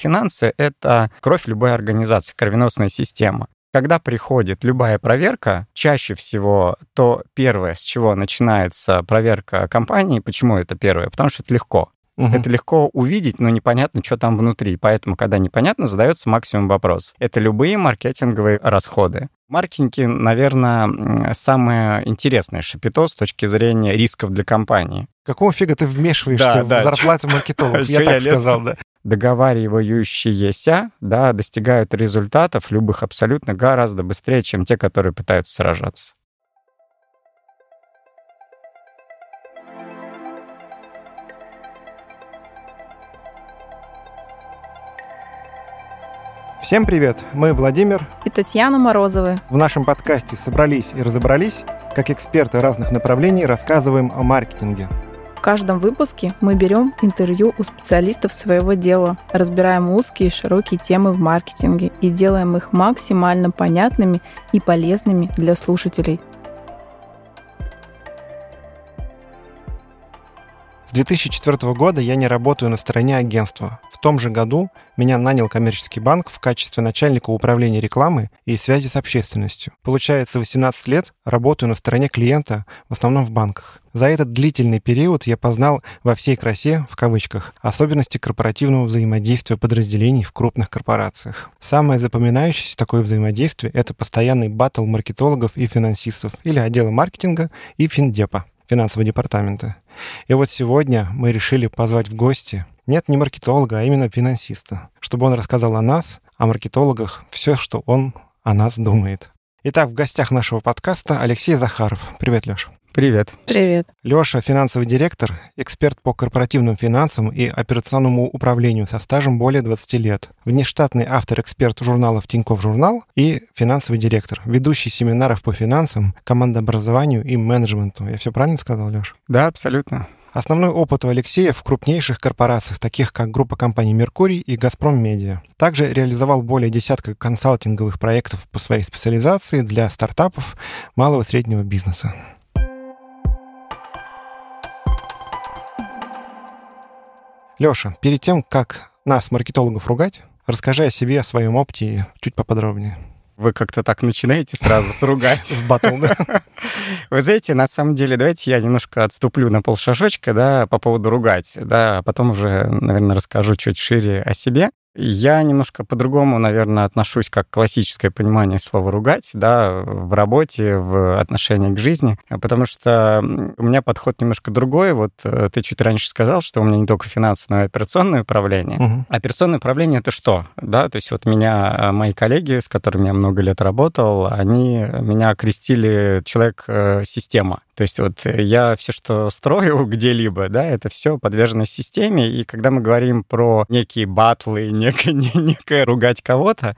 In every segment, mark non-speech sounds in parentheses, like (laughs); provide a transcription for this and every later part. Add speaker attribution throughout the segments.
Speaker 1: финансы — это кровь любой организации, кровеносная система. Когда приходит любая проверка, чаще всего то первое, с чего начинается проверка компании, почему это первое? Потому что это легко. Угу. Это легко увидеть, но непонятно, что там внутри. Поэтому, когда непонятно, задается максимум вопрос. Это любые маркетинговые расходы. В маркетинге, наверное, самое интересное шапито с точки зрения рисков для компании.
Speaker 2: Какого фига ты вмешиваешься да, в да. зарплату маркетологов? (laughs) Я так сказал, да
Speaker 1: договаривающиеся да, достигают результатов любых абсолютно гораздо быстрее, чем те, которые пытаются сражаться.
Speaker 2: Всем привет! Мы Владимир
Speaker 3: и Татьяна Морозовы.
Speaker 2: В нашем подкасте «Собрались и разобрались» как эксперты разных направлений рассказываем о маркетинге –
Speaker 3: в каждом выпуске мы берем интервью у специалистов своего дела, разбираем узкие и широкие темы в маркетинге и делаем их максимально понятными и полезными для слушателей.
Speaker 2: С 2004 года я не работаю на стороне агентства. Том же году меня нанял коммерческий банк в качестве начальника управления рекламы и связи с общественностью. Получается, 18 лет работаю на стороне клиента, в основном в банках. За этот длительный период я познал во всей красе, в кавычках, особенности корпоративного взаимодействия подразделений в крупных корпорациях. Самое запоминающееся такое взаимодействие — это постоянный батл маркетологов и финансистов или отдела маркетинга и финдепа, финансового департамента. И вот сегодня мы решили позвать в гости нет не маркетолога, а именно финансиста, чтобы он рассказал о нас, о маркетологах, все, что он о нас думает. Итак, в гостях нашего подкаста Алексей Захаров. Привет, Леша.
Speaker 1: Привет.
Speaker 3: Привет.
Speaker 2: Леша, финансовый директор, эксперт по корпоративным финансам и операционному управлению со стажем более 20 лет. Внештатный автор-эксперт журналов Тинькофф Журнал и финансовый директор, ведущий семинаров по финансам, командообразованию и менеджменту. Я все правильно сказал, Леша?
Speaker 1: Да, абсолютно.
Speaker 2: Основной опыт у Алексея в крупнейших корпорациях, таких как группа компаний «Меркурий» и «Газпром Медиа». Также реализовал более десятка консалтинговых проектов по своей специализации для стартапов малого и среднего бизнеса. Леша, перед тем, как нас, маркетологов, ругать, расскажи о себе, о своем опыте чуть поподробнее.
Speaker 1: Вы как-то так начинаете сразу сругать.
Speaker 2: С (laughs) батл, да? (laughs)
Speaker 1: Вы знаете, на самом деле, давайте я немножко отступлю на полшажочка, да, по поводу ругать, да, а потом уже, наверное, расскажу чуть шире о себе. Я немножко по-другому, наверное, отношусь как классическое понимание слова «ругать», да, в работе, в отношении к жизни, потому что у меня подход немножко другой. Вот э, ты чуть раньше сказал, что у меня не только финансовое, но и операционное управление. Угу. Операционное управление — это что? Да, то есть вот меня, э, мои коллеги, с которыми я много лет работал, они меня окрестили человек-система. То есть вот я все, что строю (laughs) где-либо, да, это все подвержено системе, и когда мы говорим про некие батлы, некое, некое ругать кого-то,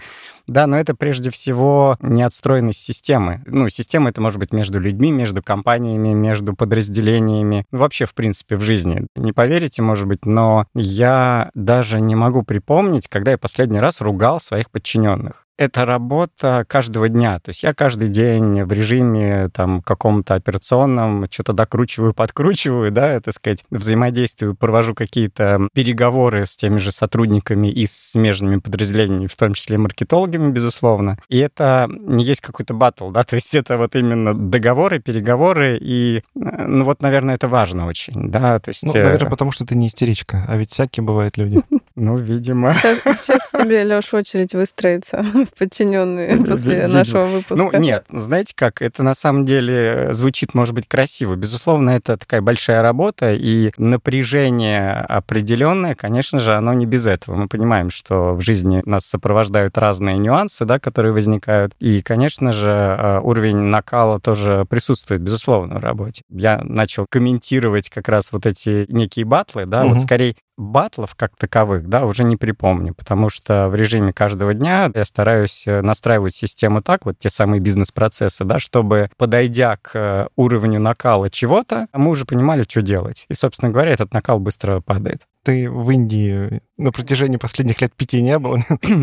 Speaker 1: да, но это прежде всего не отстроенность системы. Ну, система это может быть между людьми, между компаниями, между подразделениями, вообще, в принципе, в жизни. Не поверите, может быть, но я даже не могу припомнить, когда я последний раз ругал своих подчиненных это работа каждого дня. То есть я каждый день в режиме там каком-то операционном что-то докручиваю, (laughs) подкручиваю, да, так сказать, взаимодействую, провожу какие-то переговоры с теми же сотрудниками и с смежными подразделениями, в том числе маркетологами, безусловно. И это не есть какой-то батл, да, (laughs) то есть это вот именно договоры, переговоры, и, ну вот, наверное, это важно очень, да, то есть... Ну,
Speaker 2: наверное, э, потому что ты не истеричка, а ведь всякие бывают люди. (laughs)
Speaker 1: Ну, видимо.
Speaker 3: Сейчас, сейчас тебе, Леш, очередь выстроится в подчиненные после нашего выпуска.
Speaker 1: Ну, нет, знаете как, это на самом деле звучит, может быть, красиво. Безусловно, это такая большая работа, и напряжение определенное, конечно же, оно не без этого. Мы понимаем, что в жизни нас сопровождают разные нюансы, да, которые возникают. И, конечно же, а, уровень накала тоже присутствует, безусловно, в работе. Я начал комментировать как раз вот эти некие батлы, да, угу. вот скорее батлов как таковых, да, уже не припомню, потому что в режиме каждого дня я стараюсь э, настраивать систему так, вот те самые бизнес-процессы, да, чтобы, подойдя к э, уровню накала чего-то, мы уже понимали, что делать. И, собственно говоря, этот накал быстро падает.
Speaker 2: Ты в Индии на протяжении последних лет пяти не был?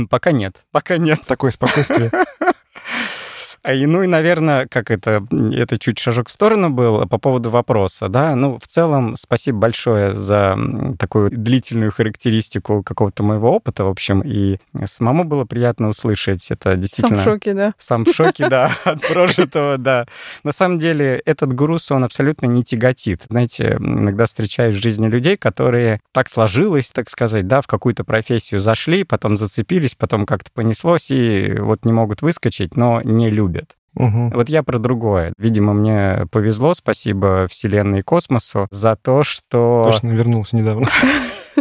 Speaker 1: Пока нет. Пока нет.
Speaker 2: Такое спокойствие. (laughs)
Speaker 1: И, ну и, наверное, как это, это чуть шажок в сторону был по поводу вопроса, да. Ну, в целом, спасибо большое за такую длительную характеристику какого-то моего опыта, в общем, и самому было приятно услышать. Это действительно...
Speaker 3: Сам в шоке, да.
Speaker 1: Сам в шоке, да, (laughs) от прожитого, да. На самом деле, этот груз, он абсолютно не тяготит. Знаете, иногда встречаешь в жизни людей, которые так сложилось, так сказать, да, в какую-то профессию зашли, потом зацепились, потом как-то понеслось, и вот не могут выскочить, но не любят.
Speaker 2: Угу.
Speaker 1: Вот я про другое. Видимо, мне повезло, спасибо Вселенной и космосу, за то, что...
Speaker 2: Точно вернулся недавно. (laughs)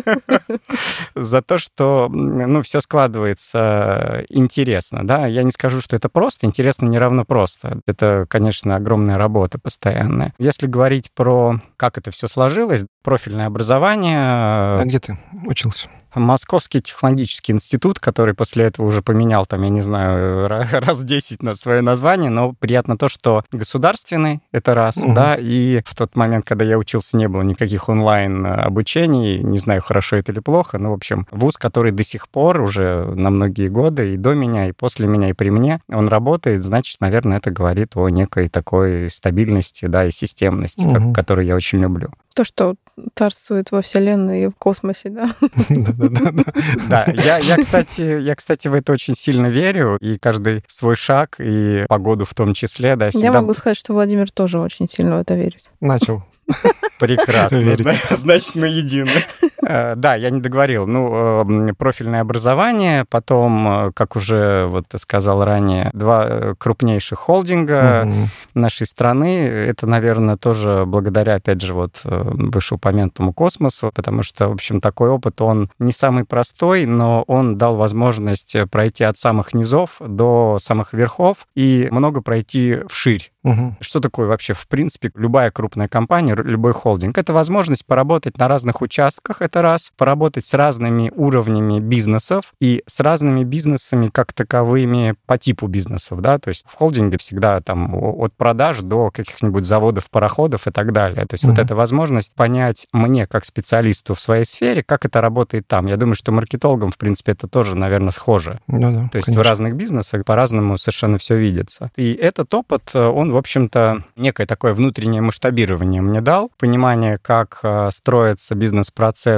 Speaker 2: (laughs)
Speaker 1: за то, что ну, все складывается интересно. Да? Я не скажу, что это просто. Интересно не равно просто. Это, конечно, огромная работа постоянная. Если говорить про как это все сложилось, профильное образование...
Speaker 2: А где ты учился?
Speaker 1: Московский технологический институт, который после этого уже поменял, там, я не знаю, (laughs) раз 10 на свое название, но приятно то, что государственный, это раз, угу. да, и в тот момент, когда я учился, не было никаких онлайн-обучений, не знаю, хорошо это или плохо, но, в общем, вуз, который до сих пор уже на многие годы, и до меня, и после меня, и при мне, он работает, значит, наверное, это говорит о некой такой стабильности, да, и системности, угу. как, которую я очень люблю.
Speaker 3: То, что царствует во Вселенной и в космосе, да?
Speaker 1: Да, я, я, кстати, я, кстати, в это очень сильно верю, и каждый свой шаг, и погоду в том числе, да.
Speaker 3: Я могу сказать, что Владимир тоже очень сильно в это верит.
Speaker 2: Начал.
Speaker 1: Прекрасно. Значит, мы едины. Э, да, я не договорил. Ну, эм, профильное образование, потом, э, как уже вот ты сказал ранее, два э, крупнейших холдинга угу. нашей страны. Это, наверное, тоже благодаря, опять же, вот вышеупомянутому космосу, потому что, в общем, такой опыт, он не самый простой, но он дал возможность пройти от самых низов до самых верхов и много пройти вширь.
Speaker 2: Угу.
Speaker 1: Что такое вообще, в принципе, любая крупная компания, любой холдинг? Это возможность поработать на разных участках, это раз, поработать с разными уровнями бизнесов и с разными бизнесами как таковыми по типу бизнесов, да, то есть в холдинге всегда там от продаж до каких-нибудь заводов, пароходов и так далее. То есть угу. вот эта возможность понять мне как специалисту в своей сфере, как это работает там. Я думаю, что маркетологам, в принципе, это тоже, наверное, схоже.
Speaker 2: Ну да,
Speaker 1: То есть конечно. в разных бизнесах по-разному совершенно все видится. И этот опыт, он, в общем-то, некое такое внутреннее масштабирование мне дал, понимание, как э, строятся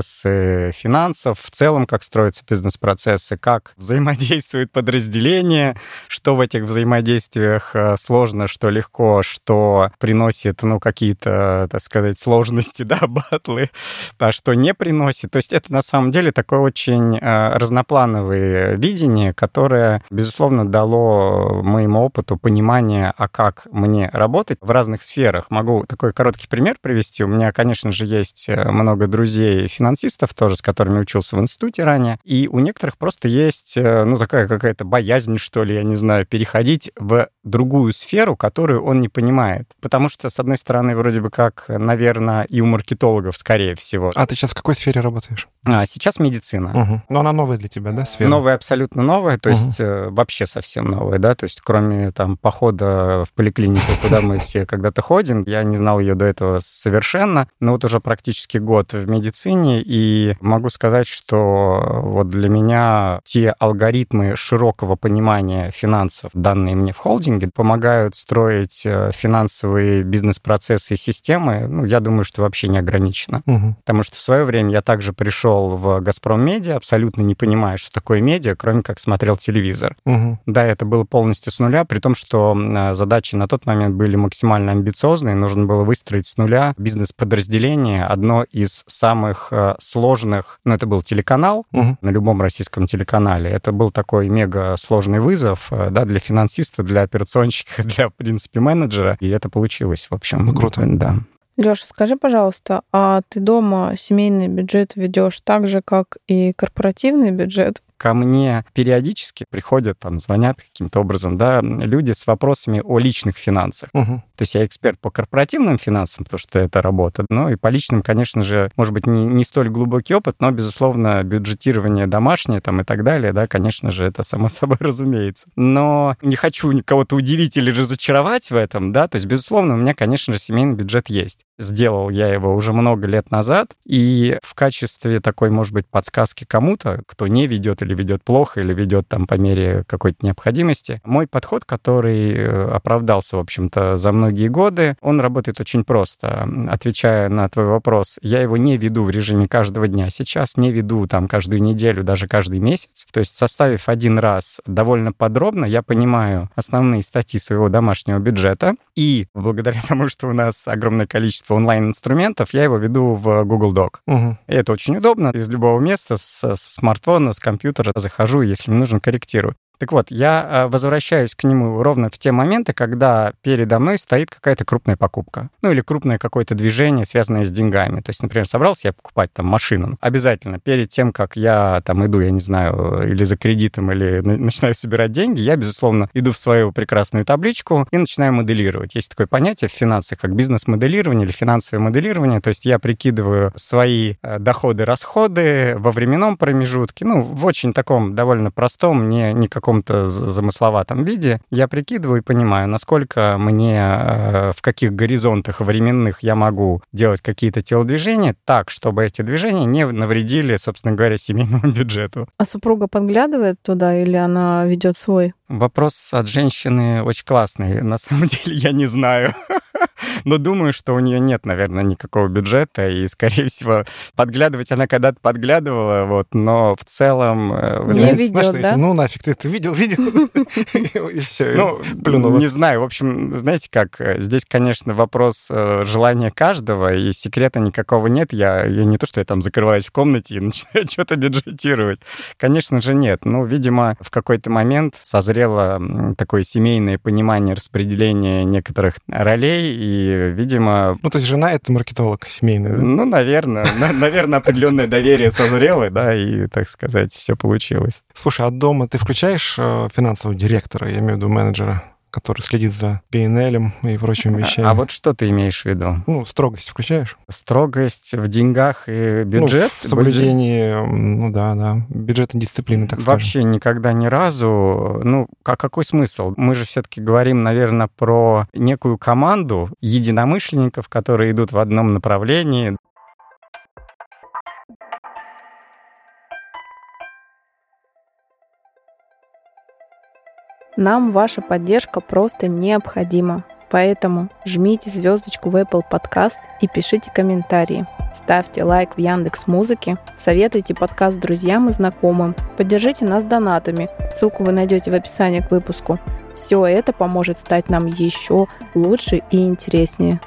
Speaker 1: бизнес-процессы финансов, в целом, как строятся бизнес-процессы, как взаимодействуют подразделения, что в этих взаимодействиях э, сложно, что легко, что приносит, ну, какие-то, так сказать, сложности, (laughs) да, батлы, а что не приносит. То есть это на самом деле такое очень э, разноплановое видение, которое, безусловно, дало моему опыту понимание, а как мне работать в разных сферах. Могу такой короткий пример привести. У меня, конечно же, есть э, много друзей-финансистов тоже, с которыми учился в институте ранее. И у некоторых просто есть, э, ну, такая какая-то боязнь, что ли, я не знаю, переходить в другую сферу, которую он не понимает. Потому что, с одной стороны, вроде бы как, наверное, и у маркетологов, скорее всего.
Speaker 2: А ты сейчас в какой сфере работаешь?
Speaker 1: А, сейчас медицина.
Speaker 2: Угу. Но она новая для тебя, да, сфера?
Speaker 1: Новая, абсолютно новая, то угу. есть э, вообще совсем новая, да, то есть кроме там похода в поликлинику, куда мы все когда-то ходим, я не знал ее до этого совершенно, но вот уже практически год в медицине, и могу сказать, что вот для меня те алгоритмы широкого понимания финансов, данные мне в холдинге, помогают строить э, финансовые бизнес-процессы и системы, ну, я думаю, что вообще не ограничено.
Speaker 2: Угу.
Speaker 1: Потому что в свое время я также пришел в «Газпром Медиа», абсолютно не понимая, что такое медиа, кроме как смотрел телевизор.
Speaker 2: Угу.
Speaker 1: Да, это было полностью с нуля, при том, что а, задачи на тот момент были максимально амбициозные. Нужно было выстроить с нуля бизнес-подразделение, одно из самых а, сложных, ну, это был телеканал
Speaker 2: угу.
Speaker 1: на любом российском телеканале. Это был такой мега сложный вызов, а, да, для финансиста, для операционщика, (laughs) для, в принципе, менеджера. И это получилось, в общем.
Speaker 2: Ну, круто.
Speaker 1: Да.
Speaker 3: Леша, скажи, пожалуйста, а ты дома семейный бюджет ведешь так же, как и корпоративный бюджет?
Speaker 1: Ко мне периодически приходят, там, звонят каким-то образом, да, люди с вопросами о личных финансах.
Speaker 2: Угу.
Speaker 1: То есть я эксперт по корпоративным финансам, потому что это работа, ну и по личным, конечно же, может быть, не, не столь глубокий опыт, но, безусловно, бюджетирование домашнее там и так далее, да, конечно же, это само (laughs) собой разумеется. Но не хочу кого-то удивить или разочаровать в этом, да, то есть, безусловно, у меня, конечно же, семейный бюджет есть. Сделал я его уже много лет назад, и в качестве такой, может быть, подсказки кому-то, кто не ведет или ведет плохо, или ведет там по мере какой-то необходимости, мой подход, который э, оправдался, в общем-то, за многие годы, он работает очень просто. Отвечая на твой вопрос, я его не веду в режиме каждого дня сейчас, не веду там каждую неделю, даже каждый месяц. То есть составив один раз довольно подробно, я понимаю основные статьи своего домашнего бюджета, и благодаря (laughs) тому, что у нас огромное количество онлайн-инструментов, я его веду в Google Doc. Угу. И это очень удобно. Из любого места, с, с смартфона, с компьютера захожу, если мне нужно, корректирую. Так вот, я э, возвращаюсь к нему ровно в те моменты, когда передо мной стоит какая-то крупная покупка. Ну или крупное какое-то движение, связанное с деньгами. То есть, например, собрался я покупать там машину. Обязательно перед тем, как я там иду, я не знаю, или за кредитом, или (laughs) начинаю собирать деньги, я, безусловно, иду в свою прекрасную табличку и начинаю моделировать. Есть такое понятие в финансах, как бизнес-моделирование или финансовое моделирование. То есть я прикидываю свои э, доходы, расходы во временном промежутке, ну, в очень таком довольно простом, не никаком каком-то замысловатом виде, я прикидываю и понимаю, насколько мне, э, в каких горизонтах временных я могу делать какие-то телодвижения так, чтобы эти движения не навредили, собственно говоря, семейному (laughs) бюджету.
Speaker 3: А супруга подглядывает туда или она ведет свой?
Speaker 1: Вопрос от женщины очень классный. На самом (laughs) деле я не знаю. Но думаю, что у нее нет, наверное, никакого бюджета, и, скорее всего, подглядывать она когда-то подглядывала, вот, но в целом...
Speaker 3: Э, вы не знаете, ведет,
Speaker 2: знаешь,
Speaker 3: да?
Speaker 2: Ну, нафиг, ты это видел, видел, (laughs)
Speaker 1: и все, ну, плюнула. Не знаю, в общем, знаете как, э, здесь, конечно, вопрос э, желания каждого, и секрета никакого нет. Я, я не то, что я там закрываюсь в комнате и (laughs) начинаю что-то бюджетировать. Конечно же, нет. Ну, видимо, в какой-то момент созрело такое семейное понимание распределения некоторых ролей, и, видимо...
Speaker 2: Ну, то есть жена — это маркетолог семейный, да?
Speaker 1: Ну, наверное. Наверное, определенное доверие созрело, да, и, так сказать, все получилось.
Speaker 2: Слушай, а дома ты включаешь э, финансового директора, я имею в виду менеджера? Который следит за PNL и прочими а, вещами.
Speaker 1: А вот что ты имеешь в виду?
Speaker 2: Ну, строгость включаешь?
Speaker 1: Строгость в деньгах и бюджет?
Speaker 2: Ну, в соблюдении, ну да, да, бюджетной дисциплины, так
Speaker 1: сказать. Вообще
Speaker 2: скажем.
Speaker 1: никогда ни разу. Ну, а какой смысл? Мы же все-таки говорим, наверное, про некую команду единомышленников, которые идут в одном направлении.
Speaker 3: Нам ваша поддержка просто необходима. Поэтому жмите звездочку в Apple Podcast и пишите комментарии. Ставьте лайк в Яндекс Музыке, советуйте подкаст друзьям и знакомым, поддержите нас донатами. Ссылку вы найдете в описании к выпуску. Все это поможет стать нам еще лучше и интереснее.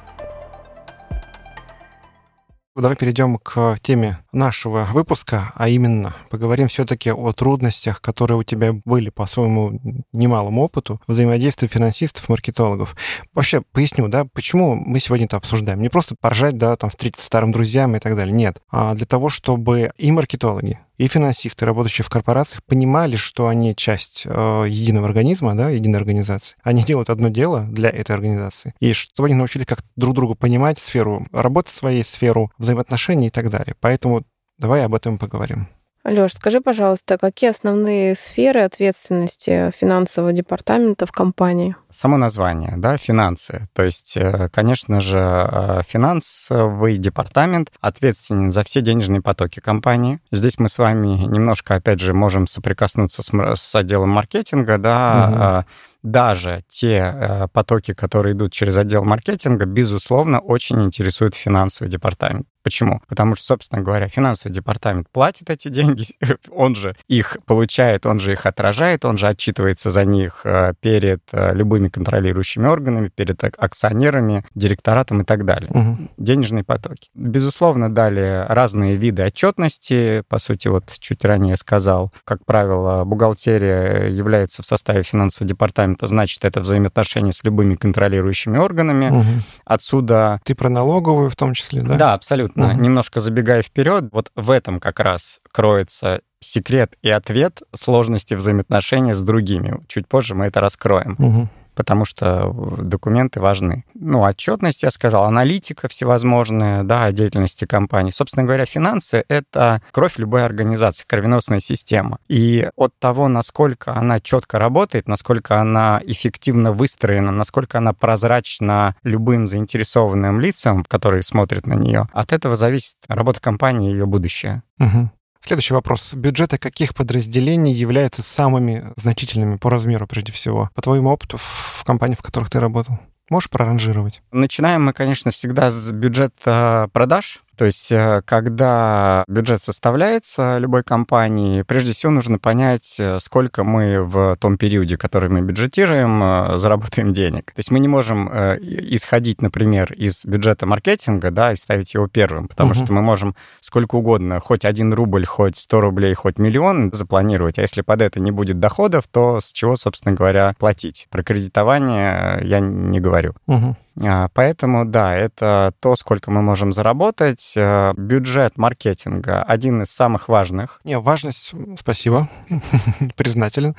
Speaker 2: Давай перейдем к теме нашего выпуска, а именно поговорим все-таки о трудностях, которые у тебя были по своему немалому опыту взаимодействия финансистов, маркетологов. Вообще поясню, да, почему мы сегодня это обсуждаем. Не просто поржать, да, там встретиться старым друзьям и так далее. Нет. А для того, чтобы и маркетологи, и финансисты, работающие в корпорациях, понимали, что они часть э, единого организма, да, единой организации. Они (laughs) делают одно дело для этой организации. И чтобы они научились как друг друга понимать сферу работы своей, сферу взаимоотношений и так далее. Поэтому давай об этом поговорим.
Speaker 3: Лёш, скажи, пожалуйста, какие основные сферы ответственности финансового департамента в компании?
Speaker 1: Само название, да, финансы. То есть, э, конечно же, э, финансовый департамент ответственен за все денежные потоки компании. Здесь мы с вами немножко, опять же, можем соприкоснуться с, с отделом маркетинга, да, угу даже те э, потоки, которые идут через отдел маркетинга, безусловно, очень интересуют финансовый департамент. Почему? Потому что, собственно говоря, финансовый департамент платит эти деньги, (laughs) он же их получает, он же их отражает, он же отчитывается за них э, перед э, любыми контролирующими органами, перед акционерами, директоратом и так далее. Угу. Денежные потоки. Безусловно, далее разные виды отчетности. По сути, вот чуть ранее сказал, как правило, бухгалтерия является в составе финансового департамента, значит, это взаимоотношения с любыми контролирующими органами. Угу. Отсюда...
Speaker 2: Ты про налоговую в том числе, да?
Speaker 1: Да, абсолютно Абсолютно. Угу. Немножко забегая вперед, вот в этом как раз кроется секрет и ответ сложности взаимоотношений с другими. Чуть позже мы это раскроем. Угу. Потому что документы важны. Ну, отчетность, я сказал, аналитика всевозможная, да, деятельности компании. Собственно говоря, финансы — это кровь любой организации, кровеносная система. И от того, насколько она четко работает, насколько она эффективно выстроена, насколько она прозрачна любым заинтересованным лицам, которые смотрят на нее, от этого зависит работа компании и ее будущее.
Speaker 2: Угу. Следующий вопрос. Бюджеты каких подразделений являются самыми значительными по размеру, прежде всего, по твоему опыту в компании, в которых ты работал? Можешь проранжировать?
Speaker 1: Начинаем мы, конечно, всегда с бюджета продаж. То есть, э, когда бюджет составляется любой компании, прежде всего нужно понять, э, сколько мы в том периоде, который мы бюджетируем, э, заработаем денег. То есть мы не можем исходить, например, из бюджета маркетинга, да, и ставить его первым, потому угу. что мы можем сколько угодно, хоть один рубль, хоть 100 рублей, хоть миллион запланировать, а если под это не будет доходов, то с чего, собственно говоря, платить? Про кредитование я не говорю. Угу. Поэтому, да, это то, сколько мы можем заработать. Э, бюджет маркетинга один из самых важных.
Speaker 2: Не, важность, спасибо, (laughs) признателен.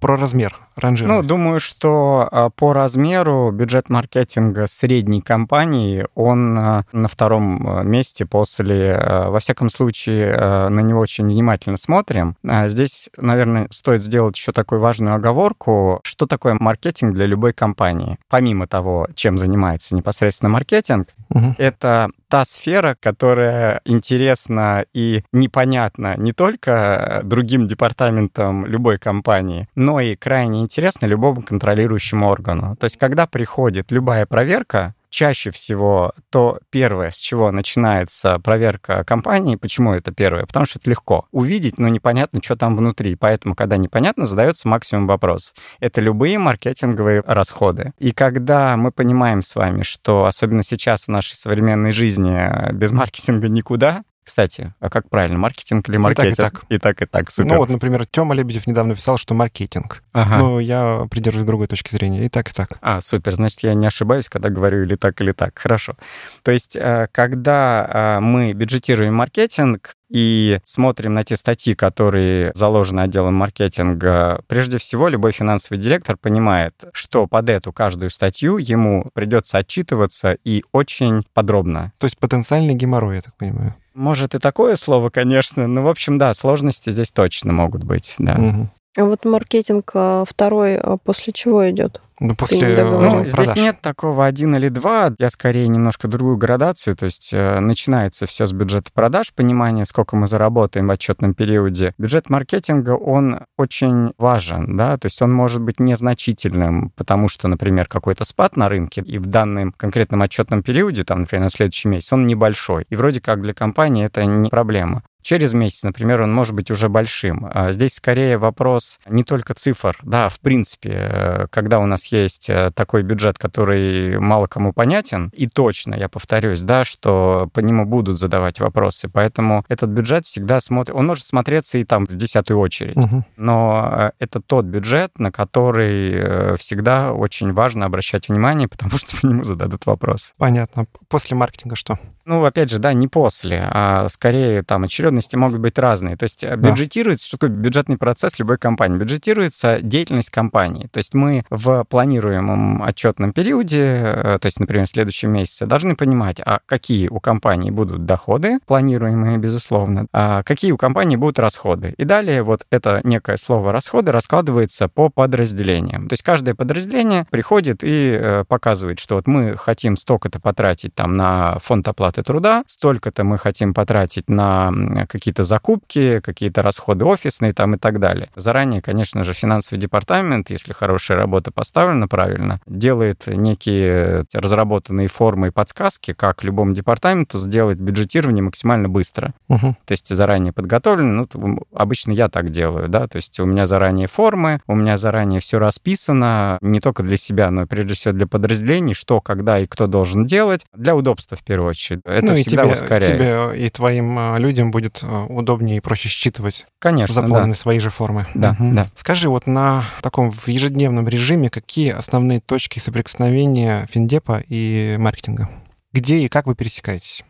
Speaker 2: Про размер, ранжирование.
Speaker 1: Ну, думаю, что э, по размеру бюджет маркетинга средней компании, он э, на втором месте после, во всяком случае, на него очень внимательно смотрим. Здесь, наверное, стоит сделать еще такую важную оговорку, что такое маркетинг для любой компании, помимо того, чем занимается занимается непосредственно маркетинг, угу. это та сфера, которая интересна и непонятна не только другим департаментам любой компании, но и крайне интересна любому контролирующему органу. То есть, когда приходит любая проверка, чаще всего то первое, с чего начинается проверка компании, почему это первое? Потому что это легко. Увидеть, но непонятно, что там внутри. Поэтому, когда непонятно, задается максимум вопросов. Это любые маркетинговые расходы. И когда мы понимаем с вами, что особенно сейчас в нашей современной жизни без маркетинга никуда, кстати, а как правильно, маркетинг или маркетинг?
Speaker 2: И так, и так.
Speaker 1: И так, и так, супер.
Speaker 2: Ну вот, например, Тёма Лебедев недавно писал, что маркетинг. Ага. Но я придерживаюсь другой точки зрения. И так, и так.
Speaker 1: А, супер. Значит, я не ошибаюсь, когда говорю или так, или так. Хорошо. То есть, э, когда э, мы бюджетируем маркетинг, и смотрим на те статьи, которые заложены отделом маркетинга, прежде всего любой финансовый директор понимает, что под эту каждую статью ему придется отчитываться и очень подробно.
Speaker 2: То есть потенциальный геморрой, я так понимаю.
Speaker 1: Может и такое слово, конечно, но, в общем, да, сложности здесь точно могут быть, да. Угу.
Speaker 3: А вот маркетинг а, второй а после чего идет?
Speaker 2: Ну, после ну,
Speaker 1: здесь нет такого один или два. Я скорее немножко другую градацию. То есть э, начинается все с бюджета продаж, понимание, сколько мы заработаем в отчетном периоде. Бюджет маркетинга, он очень важен, да, то есть он может быть незначительным, потому что, например, какой-то спад на рынке, и в данном конкретном отчетном периоде, там, например, на следующий месяц, он небольшой. И вроде как для компании это не проблема. Через месяц, например, он может быть уже большим. А здесь скорее вопрос не только цифр. Да, в принципе, э, когда у нас есть э, такой бюджет, который мало кому понятен, и точно, я повторюсь, да, что по нему будут задавать вопросы. Поэтому этот бюджет всегда смотрит... Он может смотреться и там в десятую очередь. Угу. Но э, это тот бюджет, на который всегда очень важно обращать внимание, (laughs) потому что по нему зададут вопрос.
Speaker 2: Понятно. После маркетинга что?
Speaker 1: Ну, опять же, да, не после, а скорее там очередности могут быть разные. То есть э, бюджетируется, что такое бюджетный процесс любой компании? Бюджетируется деятельность компании. То есть мы в планируемом отчетном периоде, э, то есть, например, в следующем месяце, должны понимать, а какие у компании будут доходы, планируемые, безусловно, а какие у компании будут расходы. И далее вот это некое слово «расходы» раскладывается по подразделениям. То есть каждое подразделение приходит и э, показывает, что вот мы хотим столько-то потратить там на фонд оплаты труда, столько-то мы хотим потратить на какие-то закупки, какие-то расходы офисные там и так далее. Заранее, конечно же, финансовый департамент, если хорошая работа поставлена правильно, делает некие разработанные формы и подсказки, как любому департаменту сделать бюджетирование максимально быстро. Угу. То есть заранее подготовлено. Ну, обычно я так делаю, да, то есть у меня заранее формы, у меня заранее все расписано, не только для себя, но прежде всего для подразделений, что, когда и кто должен делать, для удобства в первую очередь. Это ну, всегда и тебе, ускоряет.
Speaker 2: тебе и твоим а, людям будет а, удобнее и проще считывать
Speaker 1: Конечно,
Speaker 2: заполненные
Speaker 1: да.
Speaker 2: свои же формы.
Speaker 1: Да, угу. да.
Speaker 2: Скажи, вот на таком в ежедневном режиме какие основные точки соприкосновения финдепа и маркетинга? Где и как вы пересекаетесь?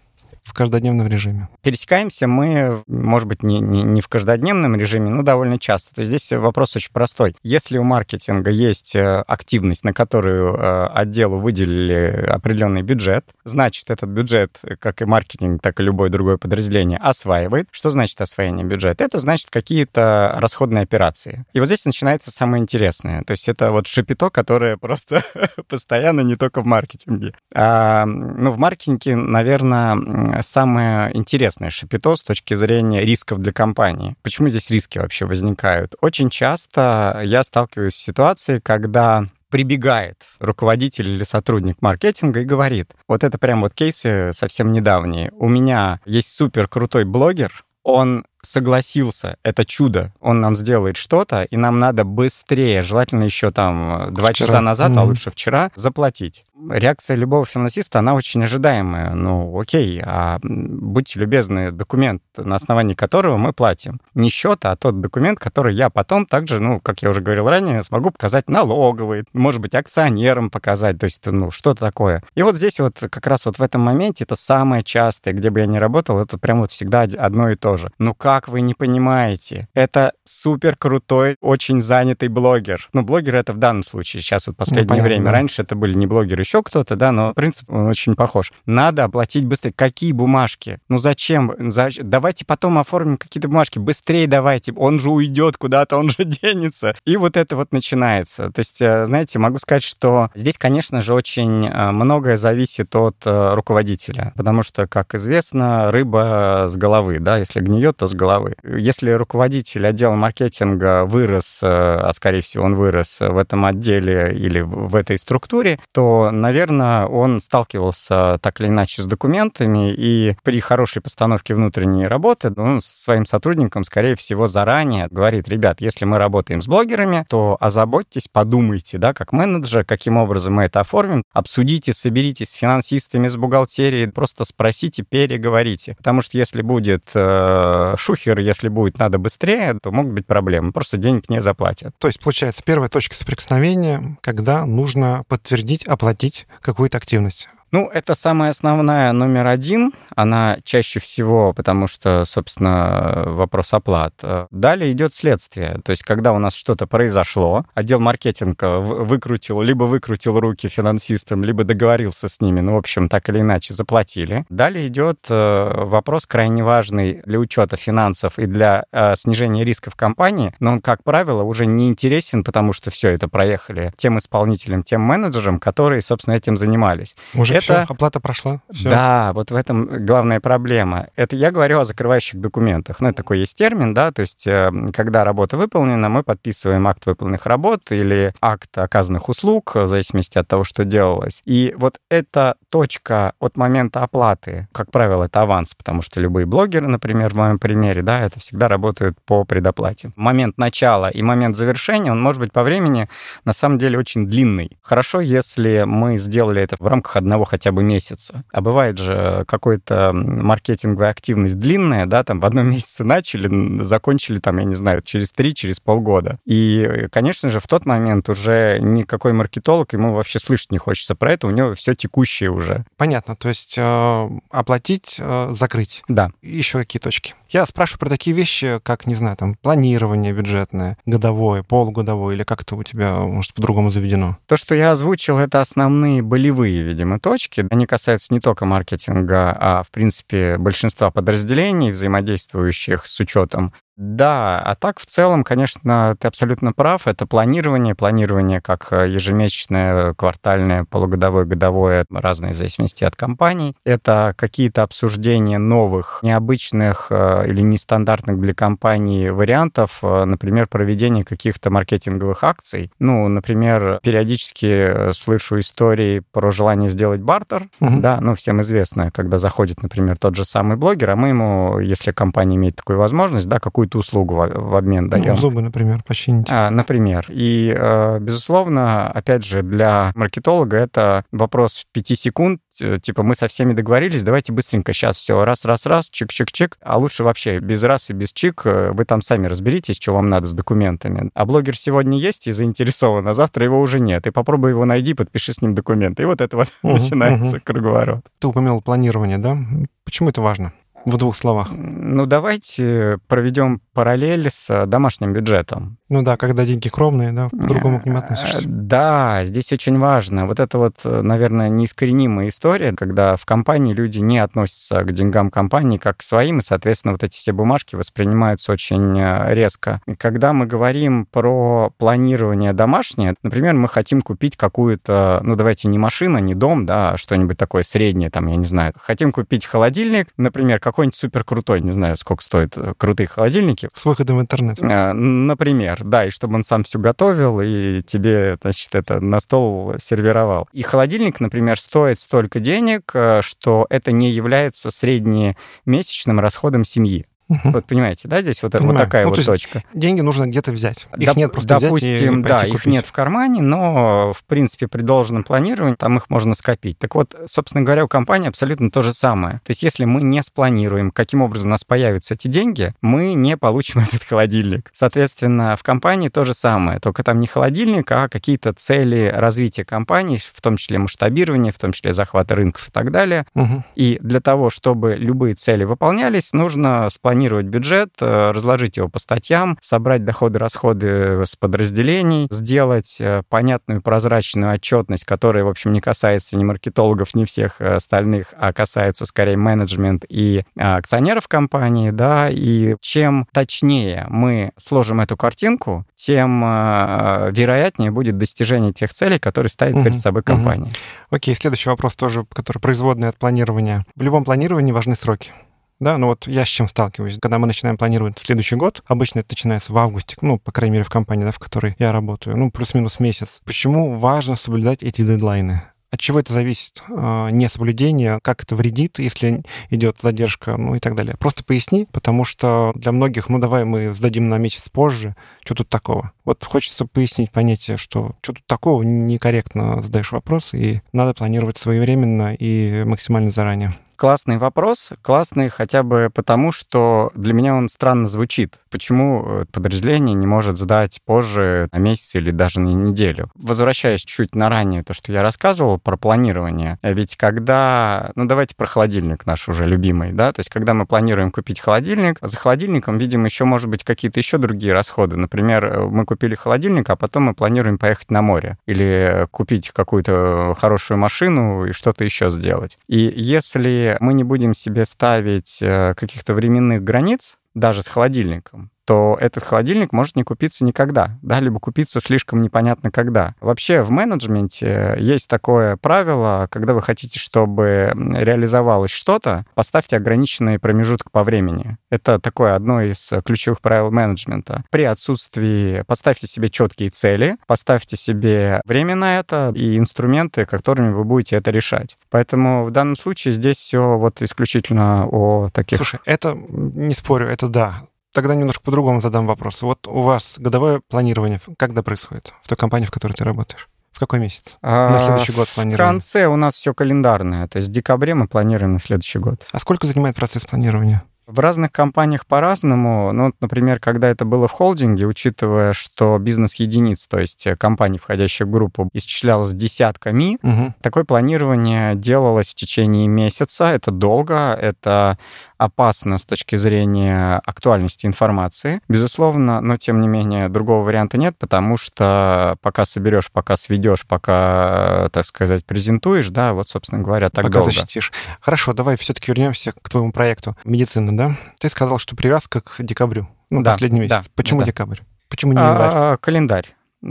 Speaker 2: В каждодневном режиме?
Speaker 1: Пересекаемся мы, может быть, не, не, не в каждодневном режиме, но довольно часто. То есть здесь вопрос очень простой. Если у маркетинга есть э, активность, на которую э, отделу выделили определенный бюджет, значит, этот бюджет, как и маркетинг, так и любое другое подразделение, осваивает. Что значит освоение бюджета? Это значит какие-то расходные операции. И вот здесь начинается самое интересное. То есть это вот шапито, которое просто (laughs) постоянно не только в маркетинге. А, ну, в маркетинге, наверное, самое интересное шапито с точки зрения рисков для компании. Почему здесь риски вообще возникают? Очень часто я сталкиваюсь с ситуацией, когда прибегает руководитель или сотрудник маркетинга и говорит, вот это прям вот кейсы совсем недавние. У меня есть супер крутой блогер, он согласился, это чудо, он нам сделает что-то, и нам надо быстрее, желательно еще там два часа назад, mm-hmm. а лучше вчера, заплатить реакция любого финансиста, она очень ожидаемая. Ну, окей, а будьте любезны, документ, на основании которого мы платим. Не счет, а тот документ, который я потом также, ну, как я уже говорил ранее, смогу показать налоговый, может быть, акционерам показать, то есть, ну, что-то такое. И вот здесь вот как раз вот в этом моменте это самое частое, где бы я ни работал, это прям вот всегда одно и то же. Ну, как вы не понимаете? Это супер крутой, очень занятый блогер. Ну, блогер это в данном случае, сейчас вот последнее ну, время. Раньше это были не блогеры, еще кто-то, да, но принцип очень похож. Надо оплатить быстрее. Какие бумажки? Ну зачем? зачем? Давайте потом оформим какие-то бумажки. Быстрее давайте. Он же уйдет куда-то, он же (laughs) денется. И вот это вот начинается. То есть, э, знаете, могу сказать, что здесь, конечно же, очень э, многое зависит от э, руководителя. Потому что, как известно, рыба с головы, да, если гниет, то с головы. Если руководитель отдела маркетинга вырос, а скорее всего он вырос в этом отделе или в этой структуре, то наверное, он сталкивался так или иначе с документами, и при хорошей постановке внутренней работы он своим сотрудникам, скорее всего, заранее говорит, ребят, если мы работаем с блогерами, то озаботьтесь, подумайте, да, как менеджер, каким образом мы это оформим, обсудите, соберитесь с финансистами, с бухгалтерией, просто спросите, переговорите. Потому что если будет э, шухер, если будет надо быстрее, то могут быть проблемы, просто денег не заплатят.
Speaker 2: То есть, получается, первая точка соприкосновения, когда нужно подтвердить, оплатить запустить какую-то активность.
Speaker 1: Ну, это самая основная номер один. Она чаще всего, потому что, собственно, вопрос оплат. Далее идет следствие. То есть, когда у нас что-то произошло, отдел маркетинга выкрутил, либо выкрутил руки финансистам, либо договорился с ними, ну, в общем, так или иначе, заплатили. Далее идет э, вопрос крайне важный для учета финансов и для э, снижения рисков компании, но он, как правило, уже не интересен, потому что все это проехали тем исполнителям, тем менеджерам, которые, собственно, этим занимались.
Speaker 2: Уже это... Все, оплата прошла. Все.
Speaker 1: Да, вот в этом главная проблема. Это я говорю о закрывающих документах. Ну, это такой есть термин, да, то есть э, когда работа выполнена, мы подписываем акт выполненных работ или акт оказанных услуг, в зависимости от того, что делалось. И вот эта точка от момента оплаты, как правило, это аванс, потому что любые блогеры, например, в моем примере, да, это всегда работают по предоплате. Момент начала и момент завершения, он может быть по времени на самом деле очень длинный. Хорошо, если мы сделали это в рамках одного хотя бы месяца. А бывает же какой-то маркетинговая активность длинная, да, там в одном (laughs) месяце начали, закончили там, я не знаю, через три, через полгода. И, конечно же, в тот момент уже никакой маркетолог, ему вообще слышать не хочется про это, у него все текущее уже.
Speaker 2: Понятно, то есть э, оплатить, э, закрыть.
Speaker 1: Да.
Speaker 2: Еще какие точки? Я спрашиваю про такие вещи, как, не знаю, там, планирование бюджетное, годовое, полугодовое, или как это у тебя, может, по-другому заведено?
Speaker 1: То, что я озвучил, это основные болевые, видимо, точки. Они касаются не только маркетинга, а, в принципе, большинства подразделений, взаимодействующих с учетом да, а так в целом, конечно, ты абсолютно прав. Это планирование, планирование как э, ежемесячное, квартальное, полугодовое, годовое, разные в зависимости от компаний. Это какие-то обсуждения новых, необычных э, или нестандартных для компании вариантов, э, например, проведение каких-то маркетинговых акций. Ну, например, периодически слышу истории про желание сделать бартер, угу. да, ну, всем известно, когда заходит, например, тот же самый блогер, а мы ему, если компания имеет такую возможность, да, какую какую-то услугу в, в обмен даем.
Speaker 2: Ну, зубы, например, починить.
Speaker 1: А, например. И, э, безусловно, опять же, для маркетолога это вопрос 5 секунд. Типа, мы со всеми договорились, давайте быстренько сейчас все раз-раз-раз, чик-чик-чик. А лучше вообще без раз и без чик. Э, вы там сами разберитесь, что вам надо с документами. А блогер сегодня есть и заинтересован, а завтра его уже нет. И попробуй его найди, подпиши с ним документы. И вот это вот угу, начинается угу. круговорот.
Speaker 2: Ты упомянул планирование, да? Почему это важно? В двух словах.
Speaker 1: Ну, давайте проведем параллель с домашним бюджетом.
Speaker 2: Ну да, когда деньги кровные, да, по-другому к ним относишься.
Speaker 1: Да, здесь очень важно. Вот это вот, наверное, неискоренимая история, когда в компании люди не относятся к деньгам компании как к своим, и, соответственно, вот эти все бумажки воспринимаются очень э, резко. Когда мы говорим про планирование домашнее, например, мы хотим купить какую-то, ну давайте не машина, не дом, да, а что-нибудь такое среднее, там, я не знаю. Хотим купить холодильник, например, какой-нибудь супер крутой, не знаю, сколько стоят э, крутые холодильники.
Speaker 2: С выходом в интернет.
Speaker 1: Э, например, да, и чтобы он сам все готовил и тебе, значит, это на стол сервировал. И холодильник, например, стоит столько денег, э, что это не является среднемесячным расходом семьи. Вот понимаете, да, здесь вот, вот такая ну, вот точка.
Speaker 2: Деньги нужно где-то взять. Их Доп- нет просто
Speaker 1: допустим,
Speaker 2: взять и
Speaker 1: да, их нет в кармане, но в принципе при должном планировании там их можно скопить. Так вот, собственно говоря, у компании абсолютно то же самое. То есть если мы не спланируем, каким образом у нас появятся эти деньги, мы не получим (laughs) этот холодильник. Соответственно, в компании то же самое, только там не холодильник, а какие-то цели развития компании, в том числе масштабирование, в том числе захват рынков и так далее. Угу. И для того, чтобы любые цели выполнялись, нужно спланировать спланировать бюджет, э, разложить его по статьям, собрать доходы-расходы с подразделений, сделать э, понятную прозрачную отчетность, которая, в общем, не касается ни маркетологов, ни всех остальных, а касается скорее менеджмент и акционеров компании, да, и чем точнее мы сложим эту картинку, тем э, вероятнее будет достижение тех целей, которые ставит угу, перед собой компания. Угу.
Speaker 2: Окей, следующий вопрос тоже, который производный от планирования. В любом планировании важны сроки. Да, ну вот я с чем сталкиваюсь. Когда мы начинаем планировать следующий год, обычно это начинается в августе, ну, по крайней мере, в компании, да, в которой я работаю, ну, плюс-минус месяц. Почему важно соблюдать эти дедлайны? От чего это зависит? А, несоблюдение, как это вредит, если идет задержка, ну и так далее. Просто поясни, потому что для многих, ну давай мы сдадим на месяц позже, что тут такого? Вот хочется пояснить понятие, что что тут такого, некорректно задаешь вопрос, и надо планировать своевременно и максимально заранее.
Speaker 1: Классный вопрос. Классный хотя бы потому, что для меня он странно звучит. Почему э, подразделение не может сдать позже на месяц или даже на неделю? Возвращаясь чуть на ранее, то, что я рассказывал про планирование. Ведь когда... Ну, давайте про холодильник наш уже любимый, да? То есть когда мы планируем купить холодильник, за холодильником, видимо, еще, может быть, какие-то еще другие расходы. Например, э, мы купили холодильник, а потом мы планируем поехать на море или купить какую-то хорошую машину и что-то еще сделать. И если мы не будем себе ставить э, каких-то временных границ, даже с холодильником, то этот холодильник может не купиться никогда, да, либо купиться слишком непонятно когда. Вообще в менеджменте есть такое правило, когда вы хотите, чтобы реализовалось что-то, поставьте ограниченный промежуток по времени. Это такое одно из ключевых правил менеджмента. При отсутствии поставьте себе четкие цели, поставьте себе время на это и инструменты, которыми вы будете это решать. Поэтому в данном случае здесь все вот исключительно о таких...
Speaker 2: Слушай, это, не спорю, это да, Тогда немножко по-другому задам вопрос. Вот у вас годовое планирование когда происходит в той компании, в которой ты работаешь? В какой месяц? А, на следующий год планируем?
Speaker 1: В конце у нас все календарное. То есть в декабре мы планируем на следующий год.
Speaker 2: А сколько занимает процесс планирования?
Speaker 1: В разных компаниях по-разному. Ну, например, когда это было в холдинге, учитывая, что бизнес единиц, то есть компаний, входящих в группу, исчислялось десятками, угу. такое планирование делалось в течение месяца. Это долго, это опасно с точки зрения актуальности информации. Безусловно, но тем не менее другого варианта нет, потому что пока соберешь, пока сведешь, пока, так сказать, презентуешь, да, вот, собственно говоря, так
Speaker 2: пока
Speaker 1: долго.
Speaker 2: защитишь. Хорошо, давай все-таки вернемся к твоему проекту медицины, да? Ты сказал, что привязка к декабрю, ну, да, последний месяц. Да, Почему да. декабрь? Почему не январь?
Speaker 1: А, календарь.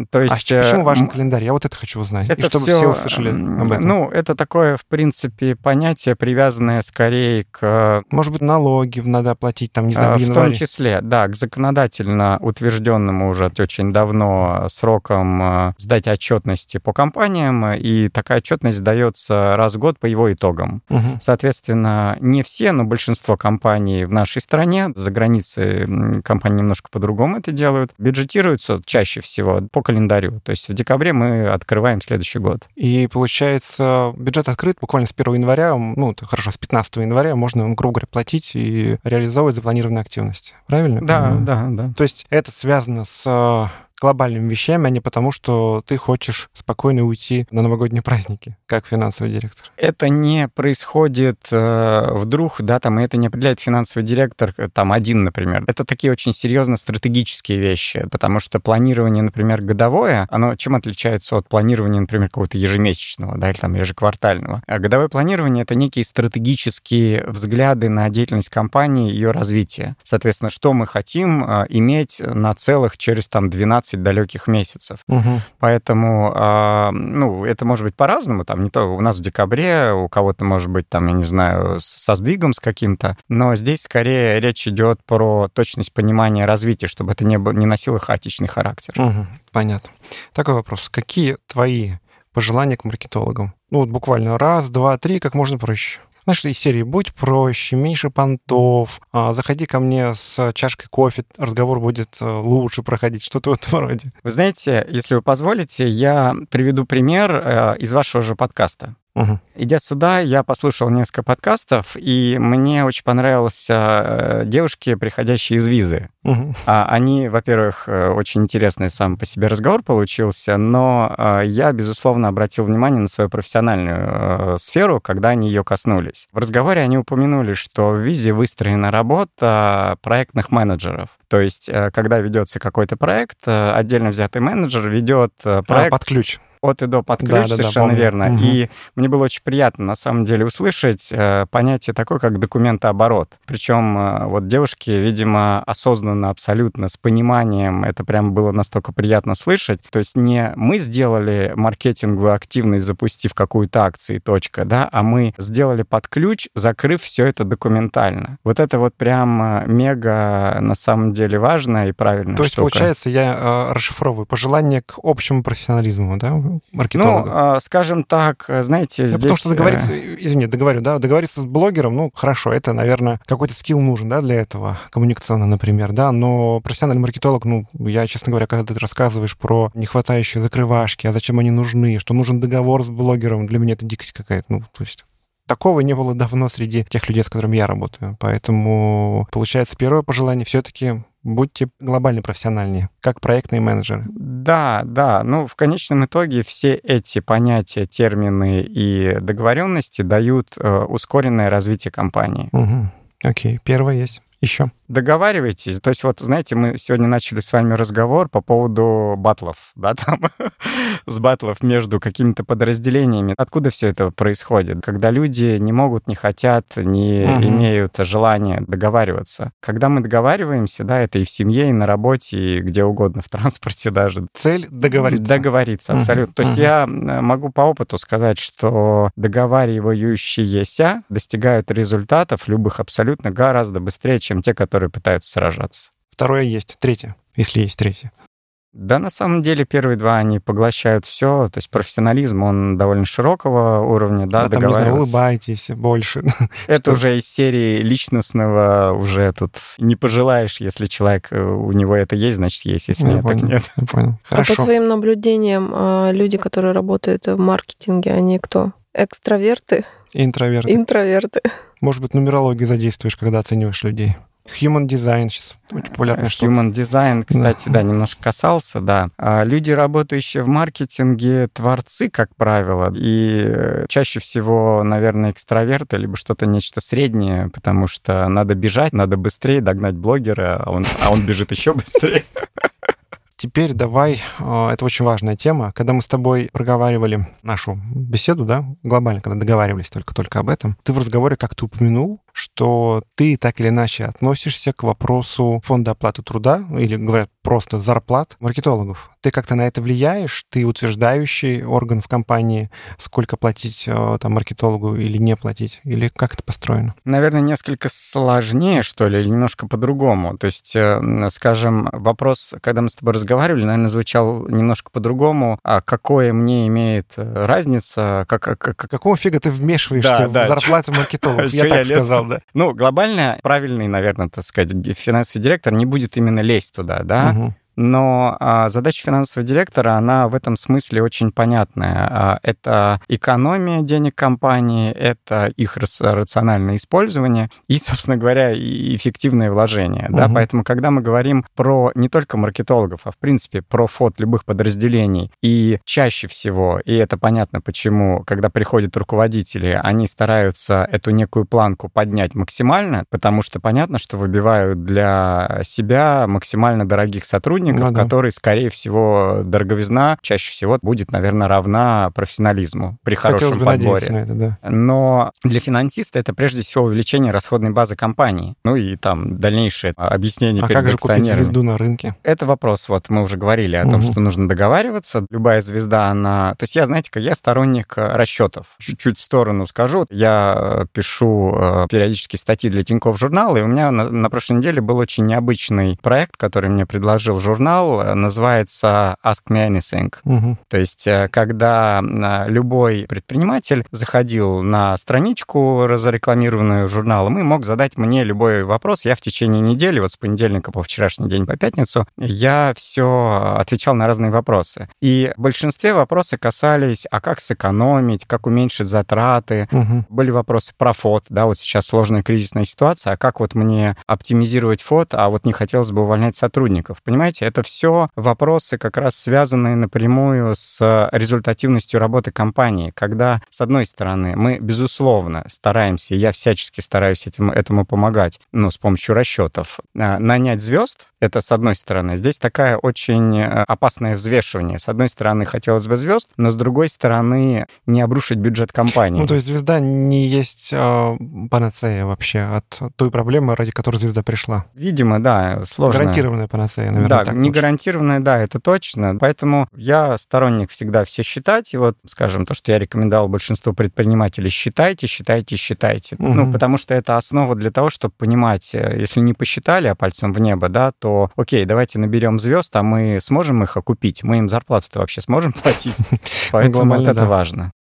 Speaker 1: То есть,
Speaker 2: а почему важен календарь? Я вот это хочу узнать.
Speaker 1: Это
Speaker 2: и чтобы
Speaker 1: все,
Speaker 2: все услышали об этом.
Speaker 1: Ну, это такое, в принципе, понятие, привязанное скорее к...
Speaker 2: Может быть, налоги надо оплатить, там, не знаю,
Speaker 1: в
Speaker 2: в январе.
Speaker 1: том числе, да, к законодательно утвержденному уже очень давно срокам сдать отчетности по компаниям, и такая отчетность дается раз в год по его итогам.
Speaker 2: Угу.
Speaker 1: Соответственно, не все, но большинство компаний в нашей стране, за границей компании немножко по-другому это делают, бюджетируются чаще всего по календарю. То есть в декабре мы открываем следующий год.
Speaker 2: И получается, бюджет открыт буквально с 1 января, ну, хорошо, с 15 января можно, грубо говоря, платить и реализовывать запланированные активности. Правильно?
Speaker 1: Да, да, да.
Speaker 2: То есть это связано с глобальными вещами, а не потому, что ты хочешь спокойно уйти на новогодние праздники, как финансовый директор.
Speaker 1: Это не происходит э, вдруг, да, там, и это не определяет финансовый директор, э, там, один, например. Это такие очень серьезно стратегические вещи, потому что планирование, например, годовое, оно чем отличается от планирования, например, какого-то ежемесячного, да, или там ежеквартального? А годовое планирование — это некие стратегические взгляды на деятельность компании ее развитие. Соответственно, что мы хотим э, иметь на целых через, там, 12 15 далеких месяцев.
Speaker 2: Угу.
Speaker 1: Поэтому, э, ну, это может быть по-разному. Там не то у нас в декабре, у кого-то может быть там, я не знаю, со сдвигом с каким-то. Но здесь скорее речь идет про точность понимания развития, чтобы это не, не носило хаотичный характер.
Speaker 2: Угу. Понятно. Такой вопрос. Какие твои пожелания к маркетологам? Ну, вот буквально раз, два, три, как можно проще знаешь, из серии «Будь проще, меньше понтов, а, заходи ко мне с чашкой кофе, разговор будет э, лучше проходить», что-то в этом роде.
Speaker 1: Вы знаете, если вы позволите, я приведу пример э, из вашего же подкаста.
Speaker 2: Угу.
Speaker 1: Идя сюда, я послушал несколько подкастов, и мне очень понравились э, девушки, приходящие из визы.
Speaker 2: Угу.
Speaker 1: Они, во-первых, э, очень интересный сам по себе разговор получился, но э, я, безусловно, обратил внимание на свою профессиональную сферу, когда они ее коснулись. В разговоре они упомянули, что в визе выстроена работа проектных менеджеров. То есть, когда ведется какой-то проект, отдельно взятый менеджер ведет проект... А,
Speaker 2: под ключ
Speaker 1: от и до под ключ, да, совершенно да, да, верно. Угу. И мне было очень приятно, на самом деле, услышать э, понятие такое, как документооборот. Причем э, вот девушки, видимо, осознанно, абсолютно, с пониманием, это прям было настолько приятно слышать. То есть не мы сделали маркетинговую активность, запустив какую-то акцию, точка, да, а мы сделали под ключ, закрыв все это документально. Вот это вот прям э, мега, на самом деле, важно и правильно.
Speaker 2: То есть,
Speaker 1: штука.
Speaker 2: получается, я э, расшифровываю пожелание к общему профессионализму, да, маркетолога?
Speaker 1: Ну, а, скажем так, знаете,
Speaker 2: ну,
Speaker 1: здесь...
Speaker 2: Потому что договориться, э, извини, договорю, да, договориться с блогером, ну, хорошо, это, наверное, какой-то скилл нужен, да, для этого, коммуникационно, например, да, но профессиональный маркетолог, ну, я, честно говоря, когда ты рассказываешь про нехватающие закрывашки, а зачем они нужны, что нужен договор с блогером, для меня это дикость какая-то, ну, то есть такого не было давно среди тех людей, с которыми я работаю. Поэтому, получается, первое пожелание все-таки будьте глобально профессиональнее, как проектные менеджеры.
Speaker 1: Да, да. Ну, в конечном итоге все эти понятия, термины и договоренности дают э, ускоренное развитие компании.
Speaker 2: Угу. Окей, первое есть еще?
Speaker 1: Договаривайтесь. То есть вот, знаете, мы сегодня начали с вами разговор по поводу батлов, да, там, (laughs) с батлов между какими-то подразделениями. Откуда все это происходит? Когда люди не могут, не хотят, не угу. имеют желания договариваться. Когда мы договариваемся, да, это и в семье, и на работе, и где угодно, в транспорте даже.
Speaker 2: Цель договориться.
Speaker 1: Договориться, абсолютно. Угу. То есть угу. я могу по опыту сказать, что договаривающиеся достигают результатов любых абсолютно гораздо быстрее, чем те, которые пытаются сражаться.
Speaker 2: Второе есть, третье, если есть третье.
Speaker 1: Да, на самом деле первые два, они поглощают все. То есть профессионализм, он довольно широкого уровня, да,
Speaker 2: да там, не знаю, улыбайтесь больше. (laughs)
Speaker 1: Это уже из серии личностного, уже тут не пожелаешь, если человек, э, у него это есть, значит есть, если нет, так нет.
Speaker 2: понял. Хорошо.
Speaker 3: А по твоим наблюдениям, а, люди, которые работают в маркетинге, они кто? Экстраверты?
Speaker 2: Интроверты.
Speaker 3: Интроверты.
Speaker 2: Может быть, нумерологию задействуешь, когда оцениваешь людей? Human Design сейчас очень популярная
Speaker 1: штука. Human Design, кстати, да. да, (laughs) немножко касался, да. А люди, работающие в маркетинге, творцы, как правило, и чаще всего, наверное, экстраверты, либо что-то нечто среднее, потому что надо бежать, надо быстрее догнать блогера, а он, а он бежит еще быстрее. (laughs)
Speaker 2: Теперь давай, а, это очень важная тема. Когда мы с тобой проговаривали нашу беседу, да, глобально, когда договаривались только-только об этом, ты в разговоре как-то упомянул, что ты так или иначе относишься к вопросу фонда оплаты труда, или, говорят, просто зарплат маркетологов. Ты как-то на это влияешь? Ты утверждающий орган в компании, сколько платить э, там маркетологу или не платить? Или как это построено?
Speaker 1: Наверное, несколько сложнее, что ли, или немножко по-другому. То есть, э, скажем, вопрос, когда мы с тобой разговаривали, наверное, звучал немножко по-другому. А какое мне имеет э, разница? Как, как, как...
Speaker 2: Какого фига ты вмешиваешься да, в зарплату маркетологов? (laughs) Я так сказал, да.
Speaker 1: Ну, глобально правильный, наверное, так сказать, финансовый директор не будет именно лезть туда, да, угу. Но а, задача финансового директора, она в этом смысле очень понятная. А, это экономия денег компании, это их рациональное использование и, собственно говоря, и эффективное вложение. Угу. Да? Поэтому, когда мы говорим про не только маркетологов, а в принципе про фот любых подразделений, и чаще всего, и это понятно почему, когда приходят руководители, они стараются эту некую планку поднять максимально, потому что понятно, что выбивают для себя максимально дорогих сотрудников, сотрудников, ну, да. который, скорее всего, дороговизна чаще всего будет, наверное, равна профессионализму при хорошем подборе.
Speaker 2: На это, да.
Speaker 1: Но для финансиста это прежде всего увеличение расходной базы компании. Ну и там дальнейшее объяснение
Speaker 2: а
Speaker 1: перед
Speaker 2: как же купить звезду на рынке?
Speaker 1: Это вопрос, вот мы уже говорили о угу. том, что нужно договариваться. Любая звезда, она... То есть я, знаете, как я сторонник э, расчетов. Чуть-чуть в сторону скажу. Я пишу э, периодически статьи для Тинькофф журнала, и у меня на, на прошлой неделе был очень необычный проект, который мне предложил журнал журнал э, называется Ask Me Anything. Угу. То есть, э, когда э, любой предприниматель заходил на страничку, разрекламированную журналом, и мог задать мне любой вопрос. Я в течение недели, вот с понедельника по вчерашний день по пятницу, я все отвечал на разные вопросы. И в большинстве вопросы касались, а как сэкономить, как уменьшить затраты. Угу. Были вопросы про фот, да, вот сейчас сложная кризисная ситуация, а как вот мне оптимизировать фот, а вот не хотелось бы увольнять сотрудников. Понимаете, это все вопросы, как раз связанные напрямую с результативностью работы компании, когда, с одной стороны, мы, безусловно, стараемся, я всячески стараюсь этим, этому помогать, ну, с помощью расчетов, а, нанять звезд, это с одной стороны. Здесь такая очень э, опасное взвешивание. С одной стороны, хотелось бы звезд, но с другой стороны, не обрушить бюджет компании.
Speaker 2: Ну, то есть звезда не есть э, панацея вообще от той проблемы, ради которой звезда пришла.
Speaker 1: Видимо, да, сложно.
Speaker 2: Гарантированная панацея, наверное.
Speaker 1: Да, не гарантированная, да, это точно. Поэтому я сторонник всегда все считать. И вот, скажем, то, что я рекомендовал большинству предпринимателей, считайте, считайте, считайте. Угу. Ну, потому что это основа для того, чтобы понимать, э, если не посчитали, а пальцем в небо, да, то окей, давайте наберем звезд, а мы сможем их окупить? Мы им зарплату-то вообще сможем (laughs) платить? (laughs) Поэтому вот это важно.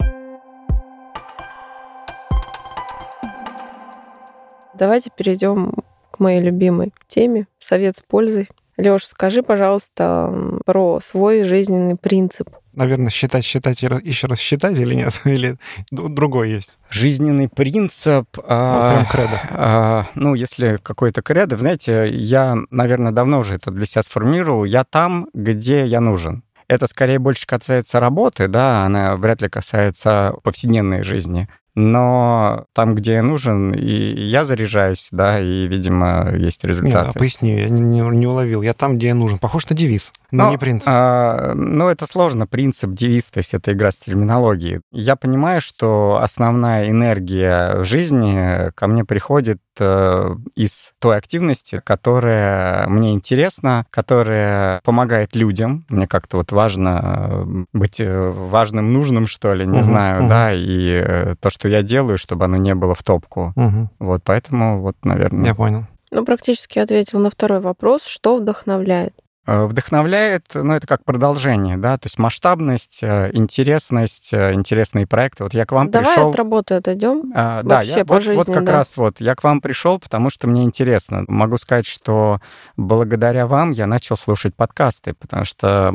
Speaker 3: Давайте перейдем к моей любимой теме «Совет с пользой». Леш, скажи, пожалуйста, про свой жизненный принцип
Speaker 2: наверное, считать, считать и еще раз считать или нет? (laughs) Или другой есть?
Speaker 1: Жизненный принцип...
Speaker 2: Ну, а, прям кредо.
Speaker 1: А, ну, если какой-то кредо, знаете, я, наверное, давно уже это для себя сформировал. Я там, где я нужен. Это скорее больше касается работы, да, она вряд ли касается повседневной жизни но там, где я нужен, и я заряжаюсь, да, и, видимо, есть результаты.
Speaker 2: Нет, а поясни, я не, не, не уловил. Я там, где я нужен. Похож на девиз, но, но не принцип.
Speaker 1: А, ну, это сложно. Принцип, девиз, то есть это игра с терминологией. Я понимаю, что основная энергия в жизни ко мне приходит э, из той активности, которая мне интересна, которая помогает людям. Мне как-то вот важно э, быть э, важным, нужным, что ли, не угу, знаю, угу. да, и то, что я делаю, чтобы оно не было в топку. Угу. Вот, поэтому вот, наверное...
Speaker 2: Я понял.
Speaker 3: Ну, практически ответил на второй вопрос. Что вдохновляет?
Speaker 1: Э, вдохновляет, ну, это как продолжение, да, то есть масштабность, э, интересность, э, интересные проекты. Вот я к вам
Speaker 3: Давай
Speaker 1: пришел...
Speaker 3: от работы отойдем.
Speaker 1: А, да, я, по вот, жизни, вот как да. раз вот, я к вам пришел, потому что мне интересно. Могу сказать, что благодаря вам я начал слушать подкасты, потому что...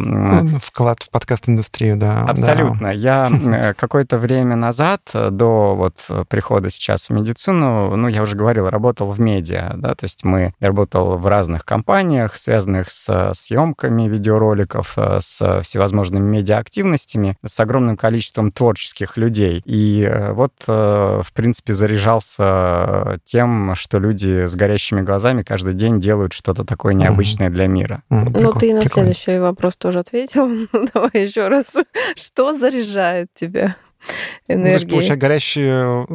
Speaker 2: Вклад в подкаст-индустрию, да.
Speaker 1: Абсолютно.
Speaker 2: Да.
Speaker 1: Я (laughs) какое-то время назад, до вот прихода сейчас в медицину, ну, я уже говорил, работал в медиа, да, то есть мы работал в разных компаниях, связанных с съемками видеороликов, э, с всевозможными медиаактивностями, с огромным количеством творческих людей. И э, вот, э, в принципе, заряжался тем, что люди с горящими глазами каждый день делают что-то такое необычное угу. для мира.
Speaker 3: Угу, ну, ты на следующий вопрос тоже ответил. (laughs) Давай еще раз. Что заряжает тебя? энергии.
Speaker 2: Ну, получается, горящие,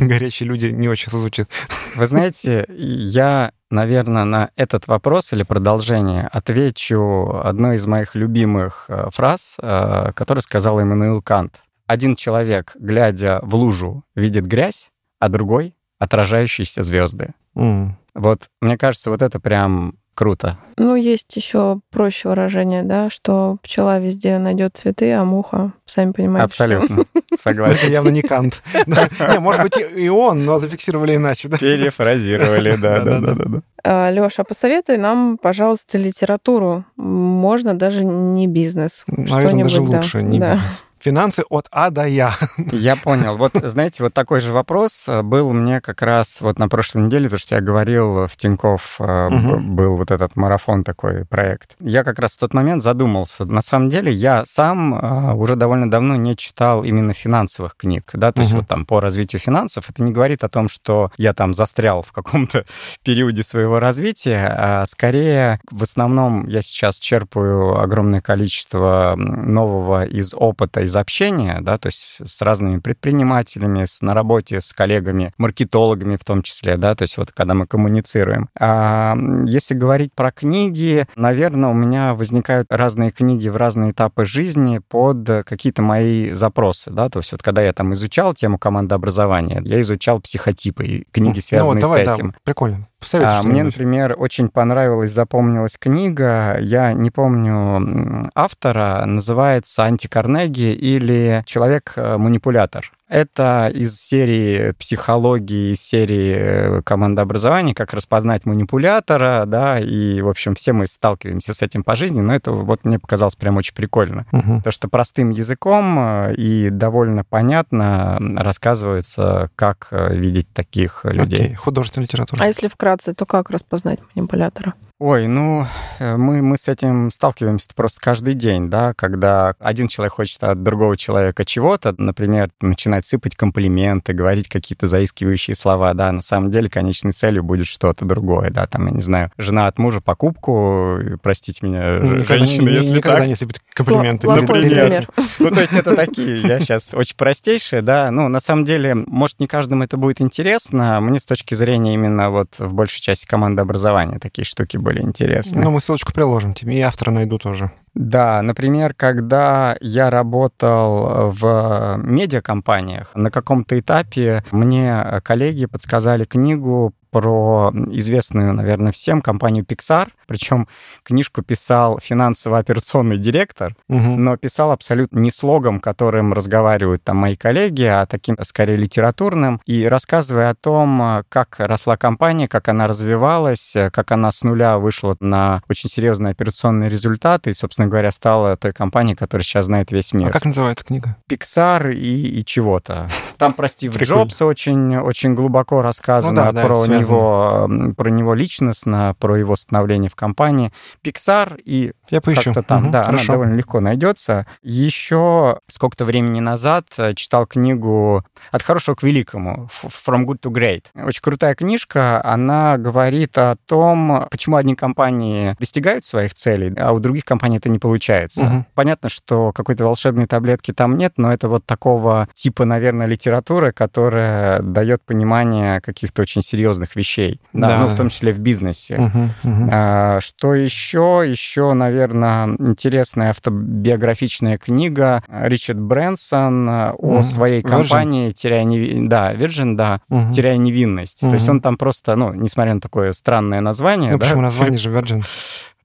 Speaker 2: (laughs) горячие люди не очень звучит.
Speaker 1: Вы знаете, я, наверное, на этот вопрос или продолжение отвечу одной из моих любимых э, фраз, э, которую сказал Эммануил Кант. Один человек, глядя в лужу, видит грязь, а другой — отражающиеся звезды.
Speaker 2: Mm.
Speaker 1: Вот, мне кажется, вот это прям круто.
Speaker 3: Ну, есть еще проще выражение, да, что пчела везде найдет цветы, а муха, сами понимаете.
Speaker 1: Абсолютно. (laughs)
Speaker 2: Это
Speaker 1: Согласен.
Speaker 2: явно не Кант. (laughs) Не, может быть, и он, но зафиксировали иначе.
Speaker 1: Перефразировали, да, да, да, да. да.
Speaker 3: Леша, посоветуй нам, пожалуйста, литературу. Можно даже не бизнес.
Speaker 2: Наверное, даже лучше, не бизнес. Финансы от А до Я.
Speaker 1: Я понял. Вот, знаете, вот такой же вопрос э, был мне как раз вот на прошлой неделе, то, что я говорил, в Тинькофф э,
Speaker 2: Мгм.
Speaker 1: б- был вот этот марафон такой проект. Я как раз в тот момент задумался. На самом деле я сам э, уже довольно давно не читал именно финансовых книг, да, то есть
Speaker 2: Мгм.
Speaker 1: вот там по развитию финансов. Это не говорит о том, что я там застрял в каком-то (laughs) периоде своего развития, а скорее в основном я сейчас черпаю огромное количество нового из опыта, из общения, да, то есть с разными предпринимателями, с, на работе с коллегами, маркетологами в том числе, да, то есть вот когда мы коммуницируем. А если говорить про книги, наверное, у меня возникают разные книги в разные этапы жизни под э, какие-то мои запросы, да, то есть вот когда я там изучал тему командообразования, я изучал психотипы и книги,
Speaker 2: Ну, вот
Speaker 1: связанные
Speaker 2: давай,
Speaker 1: с
Speaker 2: да,
Speaker 1: этим.
Speaker 2: прикольно. Посоветуй
Speaker 1: А, мне, например, очень понравилась, запомнилась книга, я не помню автора, называется «Анти Карнеги» или «Человек-манипулятор». Это из серии психологии, из серии э, командообразования, как распознать манипулятора, да, и, в общем, все мы сталкиваемся с этим по жизни, но это вот мне показалось прям очень прикольно.
Speaker 2: Мгм.
Speaker 1: То, что простым языком э, и довольно понятно рассказывается, как э, видеть таких людей.
Speaker 2: Окей, художественная литература.
Speaker 3: А если вкратце, то как распознать манипулятора?
Speaker 1: Ой, ну, э, мы, мы с этим сталкиваемся просто каждый день, да, когда один человек хочет от другого человека чего-то, например, начинать сыпать комплименты, говорить какие-то заискивающие слова, да, на самом деле конечной целью будет что-то другое, да, там, я не знаю, жена от мужа покупку, э, простите меня,
Speaker 2: Ну, никогда
Speaker 1: женщины,
Speaker 2: не-
Speaker 1: если
Speaker 2: никогда
Speaker 1: так.
Speaker 2: не сыпать комплименты.
Speaker 3: Плохой
Speaker 1: Например.
Speaker 3: пример.
Speaker 1: Ну, то есть это такие, я сейчас очень простейшие, да. Ну, на самом деле, может, не каждому это будет интересно. Мне с точки зрения именно вот в большей части команды образования такие штуки были интересны.
Speaker 2: Ну, мы ссылочку приложим тебе, и автора найду тоже.
Speaker 1: Да, например, когда я работал в медиакомпаниях, на каком-то этапе мне коллеги подсказали книгу про известную, наверное, всем компанию Pixar. Причем книжку писал финансово-операционный директор,
Speaker 2: Мгм.
Speaker 1: но писал абсолютно не слогом, которым разговаривают там мои коллеги, а таким, скорее, литературным, и рассказывая о том, как росла компания, как она развивалась, как она с нуля вышла на очень серьезные операционные результаты и, собственно говоря, стала той компанией, которая сейчас знает весь
Speaker 2: А
Speaker 1: мир.
Speaker 2: как называется книга?
Speaker 1: Pixar и, и чего-то. (laughs) Там про Стива
Speaker 2: Прикольно.
Speaker 1: Джобса очень, очень глубоко рассказано,
Speaker 2: Ну да, да,
Speaker 1: про,
Speaker 2: связано.
Speaker 1: Него, м, про него личностно, про его становление в компании. Pixar и
Speaker 2: Я поищу.
Speaker 1: как-то там,
Speaker 2: Мгм,
Speaker 1: да,
Speaker 2: хорошо.
Speaker 1: она довольно легко найдется. Еще сколько-то времени назад э, читал книгу «От хорошего к великому» «From good to great». Очень крутая книжка, она говорит о том, почему одни компании достигают своих целей, а у других компаний это не получается.
Speaker 2: Мгм.
Speaker 1: Понятно, что какой-то волшебной таблетки там нет, но это вот такого типа, наверное, литературы, которая дает понимание каких-то очень серьезных вещей, да,
Speaker 2: Да.
Speaker 1: ну, в том числе в бизнесе.
Speaker 2: Мгм, мгм.
Speaker 1: А, Что еще? Еще, наверное, интересная автобиографичная книга Ричард Брэнсон о
Speaker 2: Мгм.
Speaker 1: своей
Speaker 2: Virgin?
Speaker 1: компании «Теряя неви- Да, Virgin, да,
Speaker 2: Мгм.
Speaker 1: «Теряя невинность». То есть он там просто, ну, несмотря на такое странное название,
Speaker 2: Ну,
Speaker 1: да,
Speaker 2: почему название же Virgin?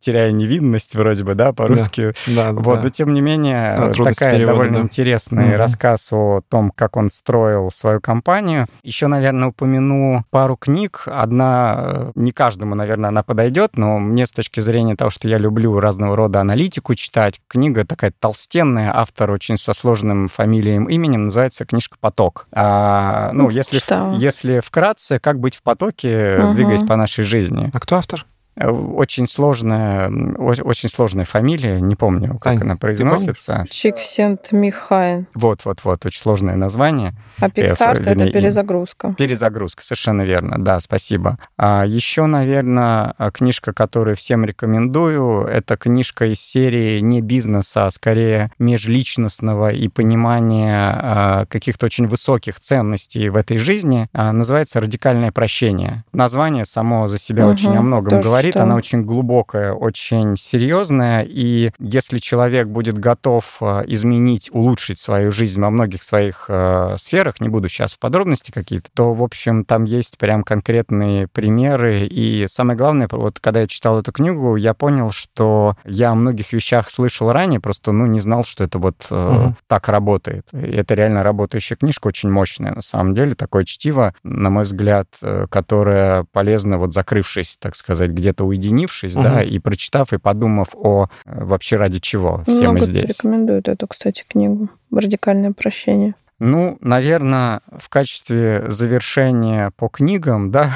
Speaker 1: «Теряя невинность» вроде бы, да, по-русски.
Speaker 2: Да,
Speaker 1: Вот,
Speaker 2: да.
Speaker 1: но тем не менее,
Speaker 2: Да,
Speaker 1: такая
Speaker 2: перевода,
Speaker 1: довольно
Speaker 2: да.
Speaker 1: интересный
Speaker 2: Мгм.
Speaker 1: рассказ о том, как он строил свою компанию. Еще, наверное, упомяну пару книг. Одна, э, не каждому, наверное, она подойдет, но мне с точки зрения того, что я люблю разного рода аналитику читать, книга такая толстенная, автор очень со сложным фамилием, именем, называется книжка «Поток». А, ну,
Speaker 3: Ну,
Speaker 1: если,
Speaker 3: читала.
Speaker 1: если вкратце, как быть в потоке,
Speaker 3: Мгм.
Speaker 1: двигаясь по нашей жизни.
Speaker 2: А кто автор?
Speaker 1: Э, очень сложная, очень сложная фамилия, не помню, как
Speaker 2: Ань,
Speaker 1: она произносится.
Speaker 3: Чиксент Михайн.
Speaker 1: Вот, вот, вот, очень сложное название.
Speaker 3: А Pixar
Speaker 1: F,
Speaker 3: это перезагрузка.
Speaker 1: Перезагрузка, совершенно верно, да, спасибо. А еще, наверное, книжка, которую всем рекомендую, это книжка из серии не бизнеса, а скорее межличностного и понимания а, каких-то очень высоких ценностей в этой жизни. А, называется «Радикальное прощение». Название само за себя
Speaker 3: Мгм,
Speaker 1: очень о многом
Speaker 3: тоже
Speaker 1: говорит,
Speaker 3: читала.
Speaker 1: она очень глубокая, очень серьезная, и если человек будет готов а, изменить, улучшить свою жизнь во многих своих э, сферах, не буду сейчас в подробности какие-то, то, в общем, там есть прям конкретные примеры. И самое главное, вот когда я читал эту книгу, я понял, что я о многих вещах слышал ранее, просто, ну, не знал, что это вот э,
Speaker 2: Мгм.
Speaker 1: так работает. И это реально работающая книжка, очень мощная, на самом деле, такое чтиво, на мой взгляд, э, которое полезно, вот закрывшись, так сказать, где-то уединившись, да,
Speaker 2: Мгм.
Speaker 1: и прочитав, и подумав о э, вообще ради чего все мы
Speaker 3: Много
Speaker 1: здесь.
Speaker 3: рекомендуют эту, кстати, книгу. Радикальное прощение.
Speaker 1: Ну, наверное, в качестве завершения по книгам, да,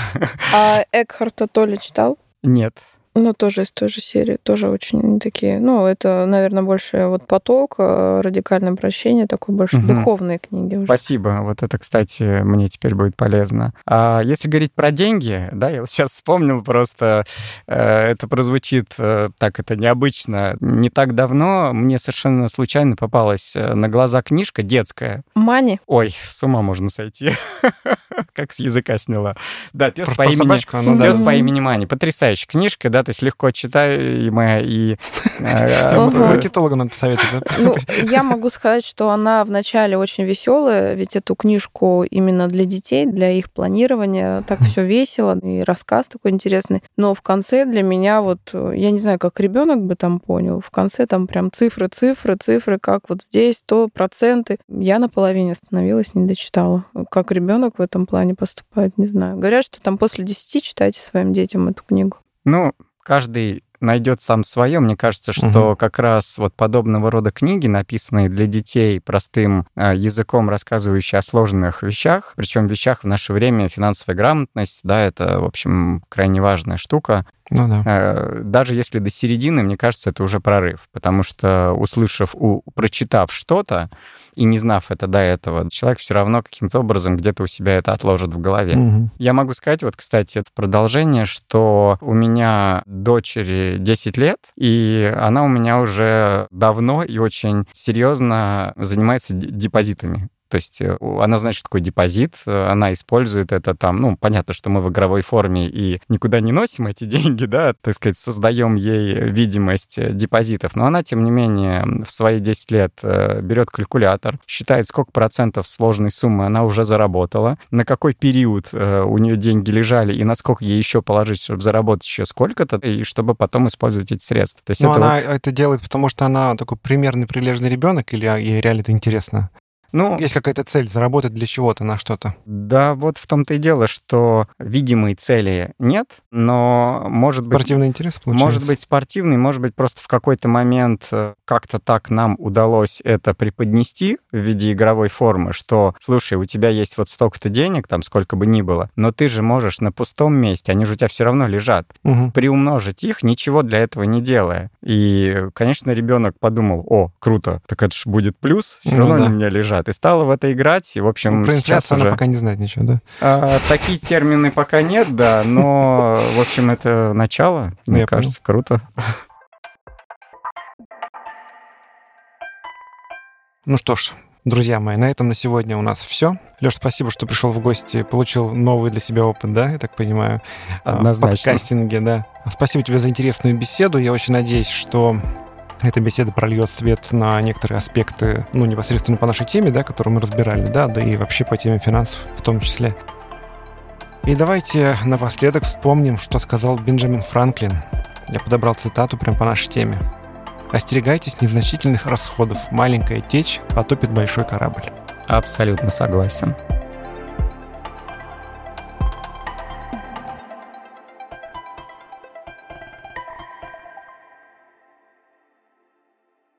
Speaker 3: А Экхарта Толли читал?
Speaker 1: нет.
Speaker 3: Ну, тоже из той же серии, тоже очень такие, ну, это, наверное, больше вот поток, э, радикальное прощение, такой больше
Speaker 1: Мгм.
Speaker 3: духовные книги уже.
Speaker 1: Спасибо. Вот это, кстати, мне теперь будет полезно. А если говорить про деньги, да, я вот сейчас вспомнил просто, э, это прозвучит э, так, это необычно. Не так давно мне совершенно случайно попалась на глаза книжка детская.
Speaker 3: Мани?
Speaker 1: Ой, с ума можно сойти. (laughs) (laughs) Как с языка сняла. Да, пес
Speaker 2: Про-
Speaker 1: по имени...
Speaker 2: собачку, ну да.
Speaker 1: Пес по имени Мани. Потрясающая книжка, да, то есть легко читаемая и... (laughs) э,
Speaker 3: Ага.
Speaker 2: Маркетологу надо посоветовать, да?
Speaker 3: Ну, я могу сказать, что она вначале очень веселая, ведь эту книжку именно для детей, для их планирования, так все весело, и рассказ такой интересный. Но в конце для меня вот, я не знаю, как ребенок бы там понял, в конце там прям цифры, цифры, цифры, как вот здесь, то проценты. Я на половине остановилась, не дочитала. Как ребенок в этом плане поступает, не знаю. Говорят, что там после 10 читайте своим детям эту книгу.
Speaker 1: Ну, каждый найдет сам свое. Мне кажется, что как раз вот подобного рода книги, написанные для детей простым э, языком, рассказывающие о сложных вещах, причем вещах в наше время финансовая грамотность, да, это, в общем, крайне важная штука.
Speaker 2: Ну да.
Speaker 1: Э, Даже если до середины, мне кажется, это уже прорыв, потому что услышав, у, прочитав что-то и не знав это до этого, человек все равно каким-то образом где-то у себя это отложит в голове.
Speaker 2: Мгм.
Speaker 1: Я могу сказать, вот, кстати, это продолжение, что у меня дочери 10 лет, и она у меня уже давно и очень серьезно занимается депозитами. То есть э, она знает, что такое депозит, э, она использует это там, ну, понятно, что мы в игровой форме и никуда не носим эти (laughs) деньги, да, так сказать, создаем ей видимость э, депозитов, но она, тем не менее, в свои 10 лет берет калькулятор, считает, сколько процентов сложной суммы она уже заработала, на какой период у нее деньги лежали и насколько ей еще положить, чтобы заработать еще сколько-то, и чтобы потом использовать эти средства. То есть
Speaker 2: Но
Speaker 1: это
Speaker 2: она
Speaker 1: вот,
Speaker 2: это делает, потому что она такой примерный прилежный ребенок, или а, ей реально это интересно?
Speaker 1: Ну,
Speaker 2: Есть какая-то цель, заработать для чего-то на что-то.
Speaker 1: да, вот в том-то и дело, что видимой цели нет, но может быть
Speaker 2: Спортивный интерес, получается.
Speaker 1: Может быть спортивный, может быть просто в какой-то момент э, как-то так нам удалось это преподнести в виде игровой формы, что, слушай, у тебя есть вот столько-то денег, там сколько бы ни было, но ты же можешь на пустом месте, они же у тебя все равно лежат,
Speaker 2: Мгм.
Speaker 1: приумножить их, ничего для этого не делая. И, конечно, ребенок подумал, о, круто, так это же будет плюс, все
Speaker 2: Ну
Speaker 1: равно
Speaker 2: да.
Speaker 1: они у меня лежат. И стала в это играть, и, в общем,
Speaker 2: Ну, Про
Speaker 1: сейчас уже...
Speaker 2: она пока не знает ничего, да?
Speaker 1: А, такие термины пока нет, да, но, в общем, это начало, мне
Speaker 2: Я понял.
Speaker 1: кажется, круто.
Speaker 2: Ну что ж, друзья мои, на этом на сегодня у нас все. Леш, спасибо, что пришел в гости, получил новый для себя опыт, да, я так понимаю, а, в
Speaker 1: Однозначно.
Speaker 2: подкастинге, да. Спасибо тебе за интересную беседу. Я очень надеюсь, что эта беседа прольет свет на некоторые аспекты, ну, непосредственно по нашей теме, да, которую мы разбирали, да, да и вообще по теме финансов в том числе. И давайте напоследок вспомним, что сказал Бенджамин Франклин. Я подобрал цитату прямо по нашей теме. Остерегайтесь незначительных расходов. Маленькая течь потопит большой корабль.
Speaker 1: Абсолютно согласен.